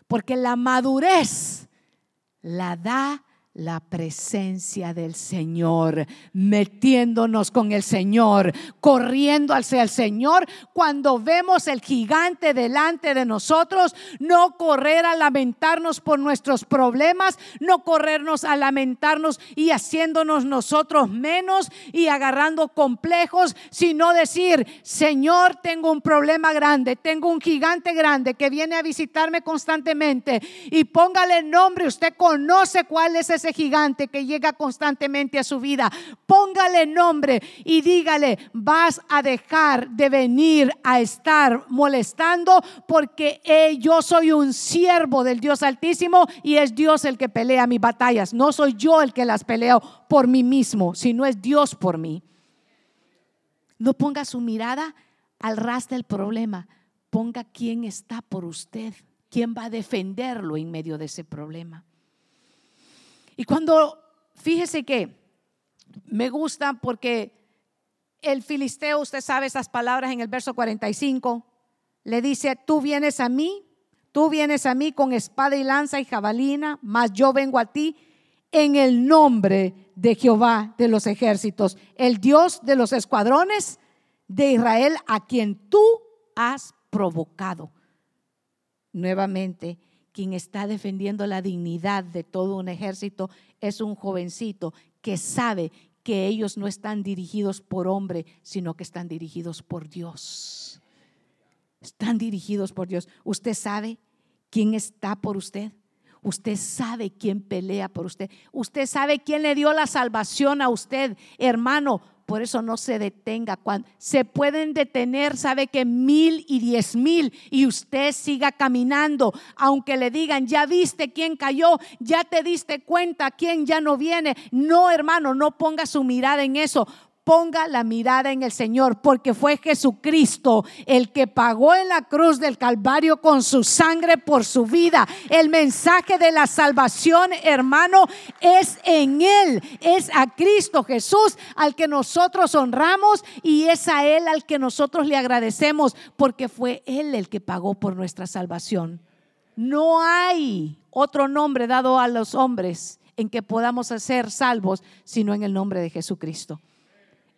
S1: Porque la madurez la da la presencia del Señor, metiéndonos con el Señor, corriendo hacia el Señor. Cuando vemos el gigante delante de nosotros, no correr a lamentarnos por nuestros problemas, no corrernos a lamentarnos y haciéndonos nosotros menos y agarrando complejos, sino decir, Señor, tengo un problema grande, tengo un gigante grande que viene a visitarme constantemente y póngale nombre, usted conoce cuál es ese gigante que llega constantemente a su vida. Póngale nombre y dígale, vas a dejar de venir a estar molestando porque eh, yo soy un siervo del Dios Altísimo y es Dios el que pelea mis batallas. No soy yo el que las peleo por mí mismo, sino es Dios por mí. No ponga su mirada al ras del problema, ponga quién está por usted, quién va a defenderlo en medio de ese problema. Y cuando, fíjese que me gusta porque el filisteo, usted sabe esas palabras en el verso 45, le dice, tú vienes a mí, tú vienes a mí con espada y lanza y jabalina, mas yo vengo a ti en el nombre de Jehová de los ejércitos, el Dios de los escuadrones de Israel, a quien tú has provocado. Nuevamente, quien está defendiendo la dignidad de todo un ejército es un jovencito que sabe que ellos no están dirigidos por hombre, sino que están dirigidos por Dios. Están dirigidos por Dios. ¿Usted sabe quién está por usted? Usted sabe quién pelea por usted. Usted sabe quién le dio la salvación a usted, hermano. Por eso no se detenga. Cuando se pueden detener, sabe que mil y diez mil y usted siga caminando. Aunque le digan, ya viste quién cayó, ya te diste cuenta quién ya no viene. No, hermano, no ponga su mirada en eso ponga la mirada en el Señor, porque fue Jesucristo el que pagó en la cruz del Calvario con su sangre por su vida. El mensaje de la salvación, hermano, es en Él, es a Cristo Jesús al que nosotros honramos y es a Él al que nosotros le agradecemos, porque fue Él el que pagó por nuestra salvación. No hay otro nombre dado a los hombres en que podamos ser salvos, sino en el nombre de Jesucristo.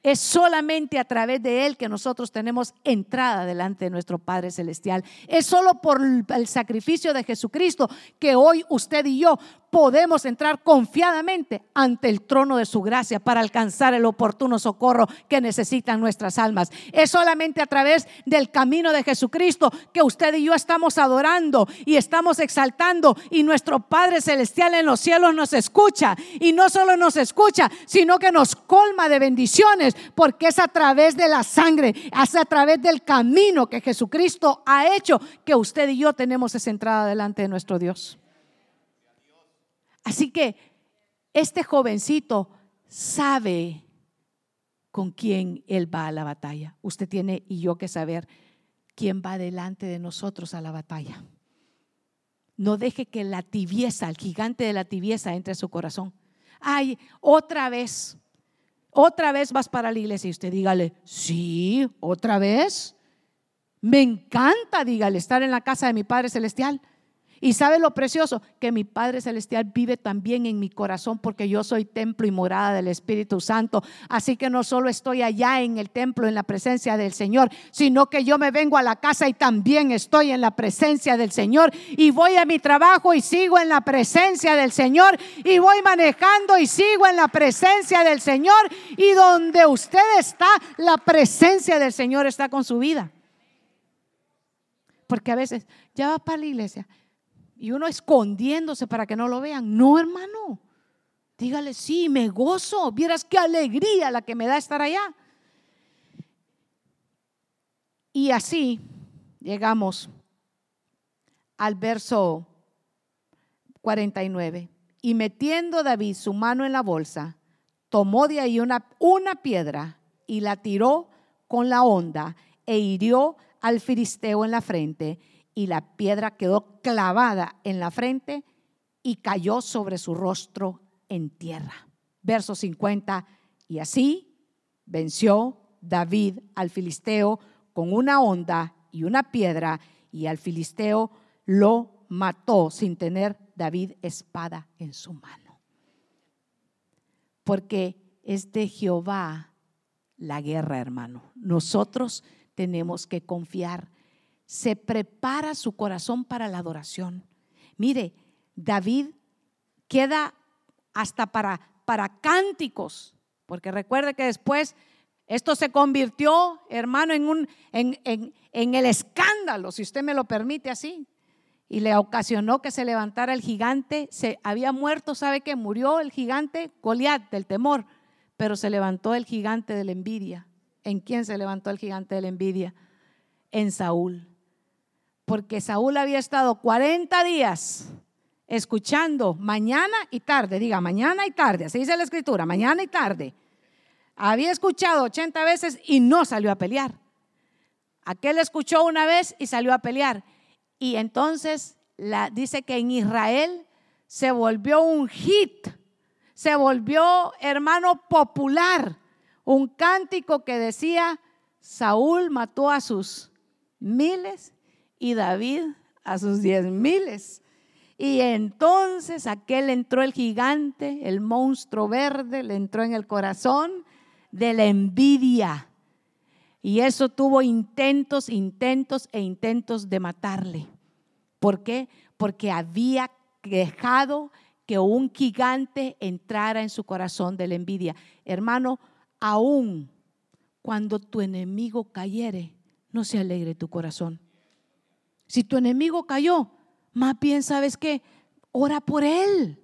S1: Es solamente a través de Él que nosotros tenemos entrada delante de nuestro Padre Celestial. Es solo por el sacrificio de Jesucristo que hoy usted y yo podemos entrar confiadamente ante el trono de su gracia para alcanzar el oportuno socorro que necesitan nuestras almas. Es solamente a través del camino de Jesucristo que usted y yo estamos adorando y estamos exaltando y nuestro Padre Celestial en los cielos nos escucha y no solo nos escucha, sino que nos colma de bendiciones porque es a través de la sangre, es a través del camino que Jesucristo ha hecho que usted y yo tenemos esa entrada delante de nuestro Dios. Así que este jovencito sabe con quién él va a la batalla. Usted tiene y yo que saber quién va delante de nosotros a la batalla. No deje que la tibieza, el gigante de la tibieza entre a su corazón. Ay, otra vez, otra vez vas para la iglesia y usted dígale, sí, otra vez. Me encanta, dígale, estar en la casa de mi Padre Celestial. Y sabe lo precioso, que mi Padre Celestial vive también en mi corazón porque yo soy templo y morada del Espíritu Santo. Así que no solo estoy allá en el templo, en la presencia del Señor, sino que yo me vengo a la casa y también estoy en la presencia del Señor. Y voy a mi trabajo y sigo en la presencia del Señor. Y voy manejando y sigo en la presencia del Señor. Y donde usted está, la presencia del Señor está con su vida. Porque a veces ya va para la iglesia y uno escondiéndose para que no lo vean. No, hermano. Dígale, sí, me gozo. Vieras qué alegría la que me da estar allá. Y así llegamos al verso 49. Y metiendo David su mano en la bolsa, tomó de ahí una, una piedra y la tiró con la onda e hirió al filisteo en la frente y la piedra quedó clavada en la frente y cayó sobre su rostro en tierra. Verso 50, y así venció David al filisteo con una onda y una piedra, y al filisteo lo mató sin tener David espada en su mano. Porque es de Jehová la guerra, hermano. Nosotros tenemos que confiar se prepara su corazón para la adoración. Mire, David queda hasta para, para cánticos, porque recuerde que después esto se convirtió, hermano, en, un, en, en, el escándalo, si usted me lo permite así. Y le ocasionó que se levantara el gigante. Se había muerto, ¿sabe que Murió el gigante Goliat del temor, pero se levantó el gigante de la envidia. ¿En quién se levantó el gigante de la envidia? En Saúl porque Saúl había estado 40 días escuchando mañana y tarde, diga mañana y tarde, así dice la escritura, mañana y tarde. Había escuchado 80 veces y no salió a pelear. Aquel escuchó una vez y salió a pelear. Y entonces la, dice que en Israel se volvió un hit, se volvió hermano popular, un cántico que decía, Saúl mató a sus miles y David a sus diez miles. Y entonces aquel entró el gigante, el monstruo verde, le entró en el corazón de la envidia. Y eso tuvo intentos, intentos e intentos de matarle. ¿Por qué? Porque había dejado que un gigante entrara en su corazón de la envidia. Hermano, aún cuando tu enemigo cayere, no se alegre tu corazón. Si tu enemigo cayó, más bien sabes que ora por él.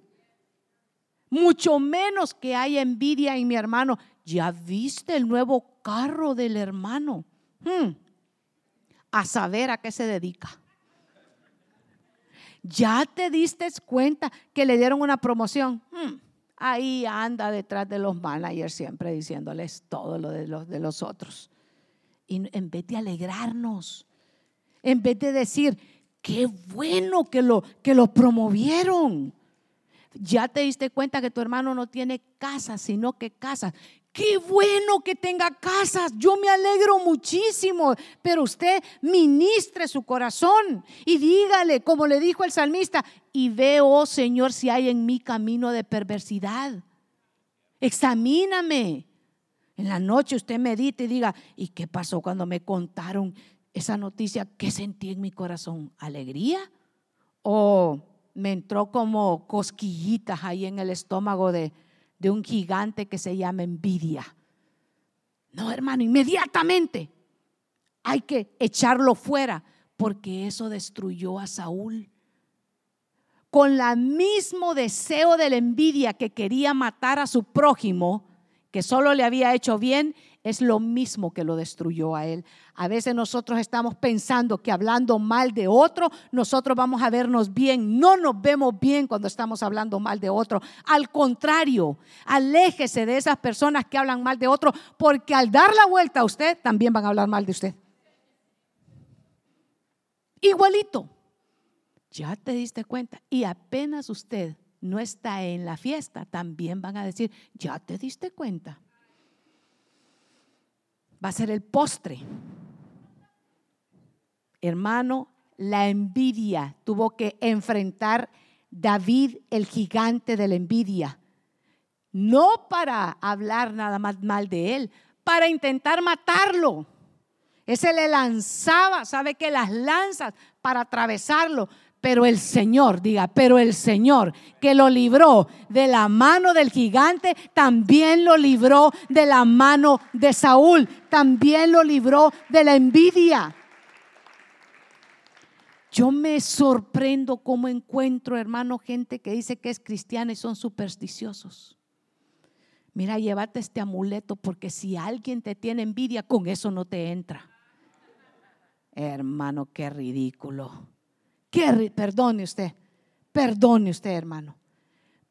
S1: Mucho menos que haya envidia en mi hermano, ¿ya viste el nuevo carro del hermano? Hmm. A saber a qué se dedica. ¿Ya te diste cuenta que le dieron una promoción? Hmm. Ahí anda detrás de los managers siempre diciéndoles todo lo de los, de los otros. Y en vez de alegrarnos, en vez de decir, qué bueno que lo, que lo promovieron. Ya te diste cuenta que tu hermano no tiene casa, sino que casa. Qué bueno que tenga casas. Yo me alegro muchísimo. Pero usted ministre su corazón y dígale, como le dijo el salmista, y veo, oh Señor, si hay en mi camino de perversidad. Examíname. En la noche usted medite y diga, ¿y qué pasó cuando me contaron esa noticia? ¿Qué sentí en mi corazón? ¿Alegría? ¿O me entró como cosquillitas ahí en el estómago de, de un gigante que se llama envidia? No, hermano, inmediatamente hay que echarlo fuera porque eso destruyó a Saúl. Con el mismo deseo de la envidia que quería matar a su prójimo, que solo le había hecho bien, es lo mismo que lo destruyó a él. A veces nosotros estamos pensando que hablando mal de otro, nosotros vamos a vernos bien. No nos vemos bien cuando estamos hablando mal de otro. Al contrario, aléjese de esas personas que hablan mal de otro, porque al dar la vuelta a usted, también van a hablar mal de usted. Igualito. Ya te diste cuenta. Y apenas usted no está en la fiesta, también van a decir, ya te diste cuenta. Va a ser el postre. Hermano, la envidia tuvo que enfrentar David, el gigante de la envidia. No para hablar nada más mal de él, para intentar matarlo. Ese le lanzaba, sabe que las lanzas para atravesarlo, pero el Señor, diga, pero el Señor que lo libró de la mano del gigante, también lo libró de la mano de Saúl, también lo libró de la envidia. Yo me sorprendo cómo encuentro, hermano, gente que dice que es cristiana y son supersticiosos. Mira, llévate este amuleto porque si alguien te tiene envidia, con eso no te entra. Hermano, qué ridículo perdone usted, perdone usted, hermano.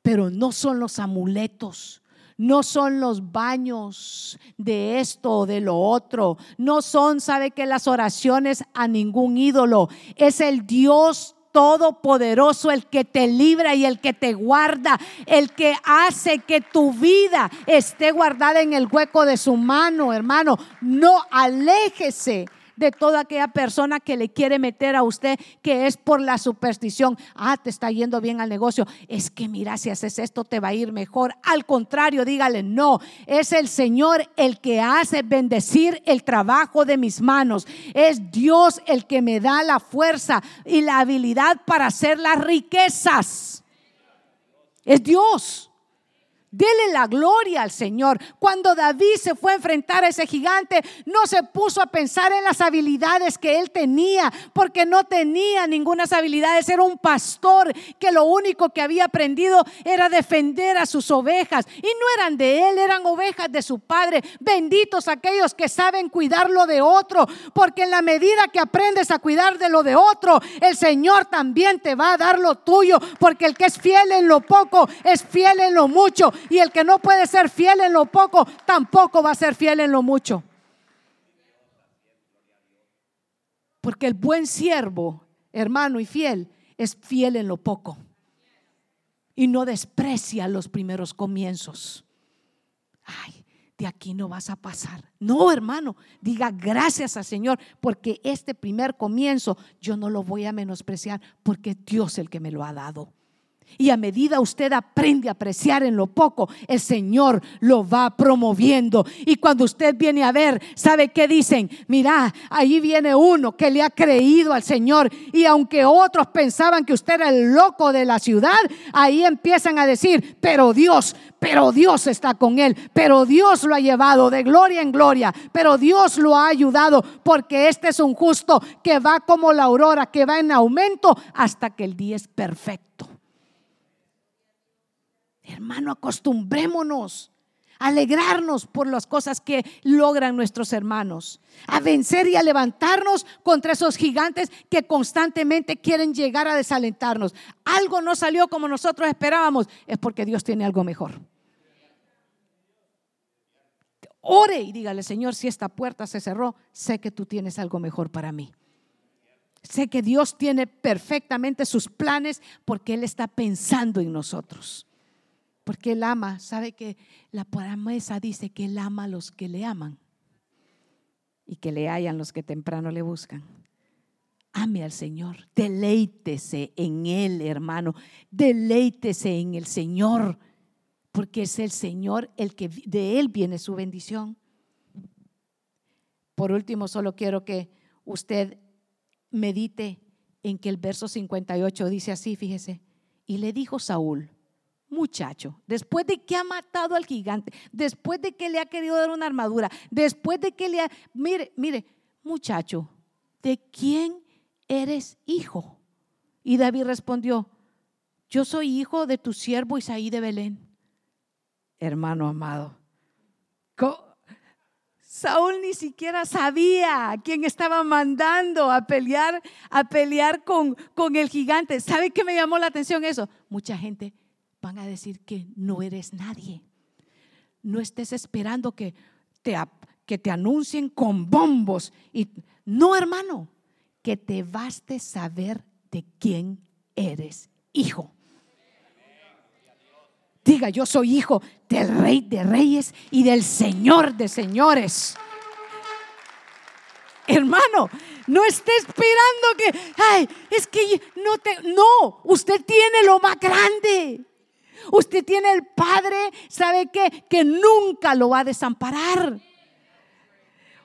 S1: Pero no son los amuletos, no son los baños de esto o de lo otro, no son, sabe que las oraciones a ningún ídolo, es el Dios todopoderoso, el que te libra y el que te guarda, el que hace que tu vida esté guardada en el hueco de su mano, hermano. No aléjese de toda aquella persona que le quiere meter a usted que es por la superstición. Ah, te está yendo bien al negocio. Es que mira, si haces esto te va a ir mejor. Al contrario, dígale, no, es el Señor el que hace bendecir el trabajo de mis manos. Es Dios el que me da la fuerza y la habilidad para hacer las riquezas. Es Dios. Dele la gloria al Señor. Cuando David se fue a enfrentar a ese gigante, no se puso a pensar en las habilidades que él tenía, porque no tenía ninguna habilidades. Era un pastor que lo único que había aprendido era defender a sus ovejas. Y no eran de él, eran ovejas de su padre. Benditos aquellos que saben cuidarlo de otro, porque en la medida que aprendes a cuidar de lo de otro, el Señor también te va a dar lo tuyo, porque el que es fiel en lo poco es fiel en lo mucho y el que no puede ser fiel en lo poco, tampoco va a ser fiel en lo mucho. Porque el buen siervo, hermano y fiel, es fiel en lo poco. Y no desprecia los primeros comienzos. Ay, de aquí no vas a pasar. No, hermano, diga gracias al Señor, porque este primer comienzo yo no lo voy a menospreciar, porque es Dios el que me lo ha dado. Y a medida usted aprende a apreciar en lo poco, el Señor lo va promoviendo. Y cuando usted viene a ver, ¿sabe qué dicen? Mira, ahí viene uno que le ha creído al Señor. Y aunque otros pensaban que usted era el loco de la ciudad, ahí empiezan a decir, pero Dios, pero Dios está con él, pero Dios lo ha llevado de gloria en gloria, pero Dios lo ha ayudado, porque este es un justo que va como la aurora, que va en aumento hasta que el día es perfecto. Hermano, acostumbrémonos alegrarnos por las cosas que logran nuestros hermanos, a vencer y a levantarnos contra esos gigantes que constantemente quieren llegar a desalentarnos. Algo no salió como nosotros esperábamos, es porque Dios tiene algo mejor. Ore y dígale, Señor, si esta puerta se cerró, sé que tú tienes algo mejor para mí. Sé que Dios tiene perfectamente sus planes porque Él está pensando en nosotros. Porque Él ama, sabe que la promesa dice que Él ama a los que le aman y que le hallan los que temprano le buscan. Ame al Señor, deleítese en Él, hermano, deleítese en el Señor, porque es el Señor el que de Él viene su bendición. Por último, solo quiero que usted medite en que el verso 58 dice así, fíjese, y le dijo Saúl, muchacho, después de que ha matado al gigante, después de que le ha querido dar una armadura, después de que le ha, mire, mire, muchacho, ¿de quién eres hijo? Y David respondió, yo soy hijo de tu siervo Isaí de Belén. Hermano amado, Saúl ni siquiera sabía quién estaba mandando a pelear, a pelear con, con el gigante. ¿Sabe qué me llamó la atención eso? Mucha gente van a decir que no eres nadie. No estés esperando que te, que te anuncien con bombos. Y, no, hermano, que te baste saber de quién eres hijo. Diga, yo soy hijo del rey de reyes y del señor de señores. Hermano, no esté esperando que, ay, es que no te, no, usted tiene lo más grande. Usted tiene el Padre, ¿sabe qué? Que nunca lo va a desamparar.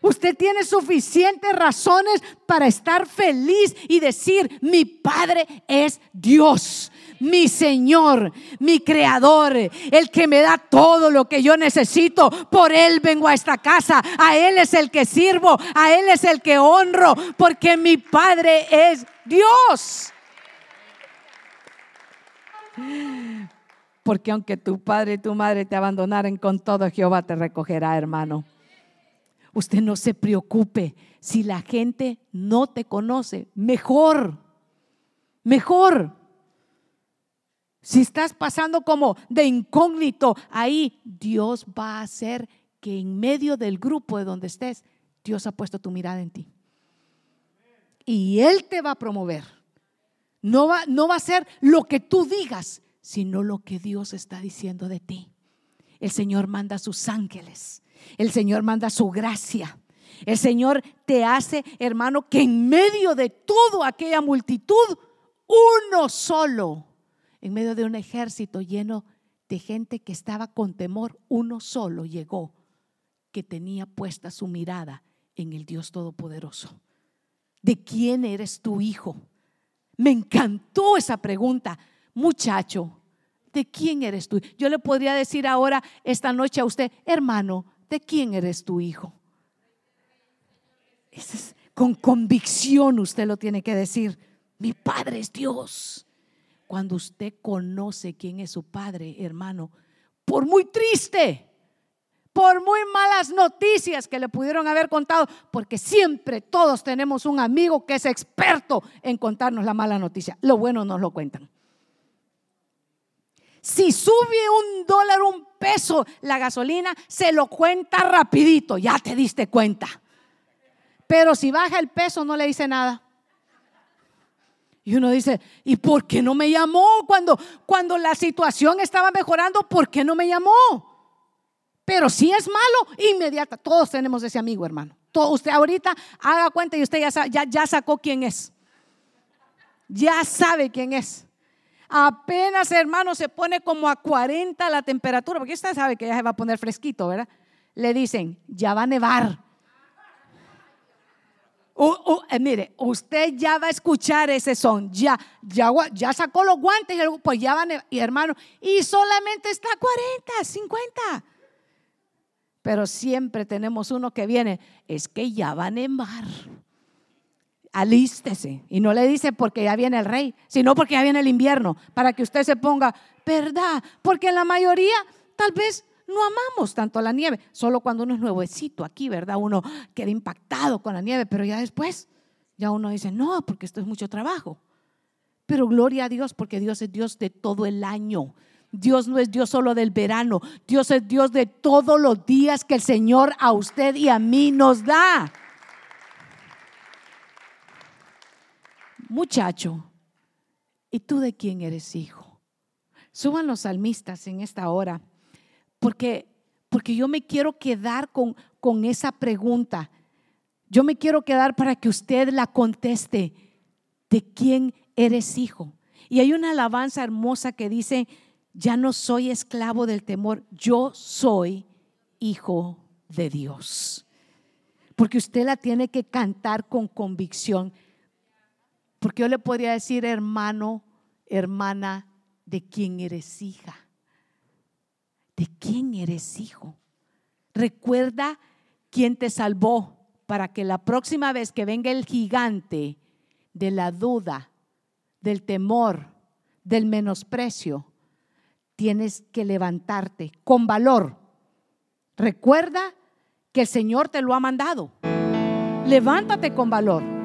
S1: Usted tiene suficientes razones para estar feliz y decir, mi Padre es Dios, mi Señor, mi Creador, el que me da todo lo que yo necesito. Por Él vengo a esta casa, a Él es el que sirvo, a Él es el que honro, porque mi Padre es Dios. Porque aunque tu padre y tu madre te abandonaren con todo, Jehová te recogerá, hermano. Usted no se preocupe. Si la gente no te conoce, mejor, mejor. Si estás pasando como de incógnito ahí, Dios va a hacer que en medio del grupo de donde estés, Dios ha puesto tu mirada en ti. Y Él te va a promover. No va, no va a ser lo que tú digas, sino lo que Dios está diciendo de ti. El Señor manda sus ángeles, el Señor manda su gracia. El Señor te hace, hermano, que en medio de toda aquella multitud, uno solo, en medio de un ejército lleno de gente que estaba con temor, uno solo llegó que tenía puesta su mirada en el Dios Todopoderoso. ¿De quién eres tu hijo? Me encantó esa pregunta muchacho, ¿de quién eres tú? Yo le podría decir ahora, esta noche a usted, hermano, ¿de quién eres tu hijo? con convicción usted lo tiene que decir. Mi padre es Dios. Cuando usted conoce quién es su padre, hermano, por muy triste, por muy malas noticias que le pudieron haber contado, porque siempre todos tenemos un amigo que es experto en contarnos la mala noticia. Lo bueno nos lo cuentan. Si sube un dólar, un peso la gasolina, se lo cuenta rapidito, ya te diste cuenta. Pero si baja el peso, no le dice nada. Y uno dice, ¿y por qué no me llamó cuando, cuando la situación estaba mejorando? ¿Por qué no me llamó? Pero si es malo, inmediata. Todos tenemos ese amigo, hermano. Usted ahorita haga cuenta y usted ya, ya, ya sacó quién es. Ya sabe quién es. Apenas, hermano, se pone como a 40 la temperatura, porque usted sabe que ya se va a poner fresquito, ¿verdad? Le dicen, ya va a nevar. Eh, mire, usted ya va a escuchar ese son, ya, ya, ya sacó los guantes, pues ya va a nevar, y hermano, y solamente está a 40, 50. Pero siempre tenemos uno que viene, es que ya va a nevar alístese. Y no le dice porque ya viene el rey, sino porque ya viene el invierno, para que usted se ponga, ¿verdad? Porque la mayoría tal vez no amamos tanto la nieve. Solo cuando uno es nuevecito aquí, ¿verdad? Uno queda impactado con la nieve, pero ya después, ya uno dice, no, porque esto es mucho trabajo. Pero gloria a Dios, porque Dios es Dios de todo el año. Dios no es Dios solo del verano, Dios es Dios de todos los días que el Señor a usted y a mí nos da. Muchacho, ¿y tú de quién eres hijo? Suban los salmistas en esta hora, porque, porque yo me quiero quedar con, con esa pregunta. Yo me quiero quedar para que usted la conteste. ¿De quién eres hijo? Y hay una alabanza hermosa que dice, ya no soy esclavo del temor, yo soy hijo de Dios. Porque usted la tiene que cantar con convicción. Porque yo le podría decir, hermano, hermana, ¿de quién eres hija? ¿De quién eres hijo? Recuerda quién te salvó para que la próxima vez que venga el gigante de la duda, del temor, del menosprecio, tienes que levantarte con valor. Recuerda que el Señor te lo ha mandado. Levántate con valor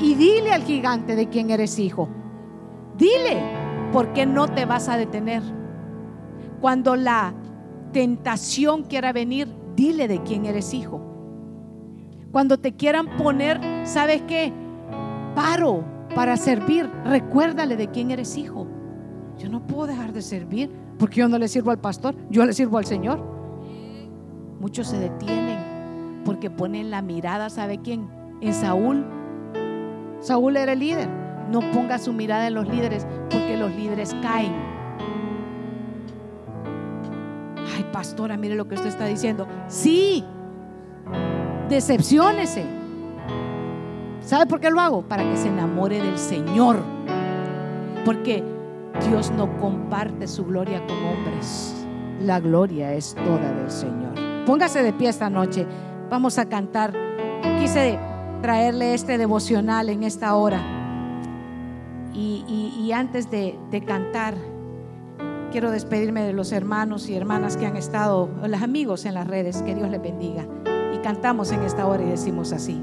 S1: y dile al gigante de quién eres hijo. Dile, ¿por qué no te vas a detener? Cuando la tentación quiera venir, dile de quién eres hijo. Cuando te quieran poner, ¿sabes qué? Paro para servir, recuérdale de quién eres hijo. Yo no puedo dejar de servir porque yo no le sirvo al pastor, yo le sirvo al Señor. Muchos se detienen porque ponen la mirada, ¿sabe quién? En Saúl. Saúl era el líder. No ponga su mirada en los líderes porque los líderes caen. Ay, pastora, mire lo que usted está diciendo. Sí, decepciónese. ¿Sabe por qué lo hago? Para que se enamore del Señor. Porque Dios no comparte su gloria con hombres. La gloria es toda del Señor. Póngase de pie esta noche. Vamos a cantar. Quise traerle este devocional en esta hora. Y, antes de, de cantar, quiero despedirme de los hermanos y hermanas que han estado, los amigos en las redes. Que Dios les bendiga. Y cantamos en esta hora y decimos así.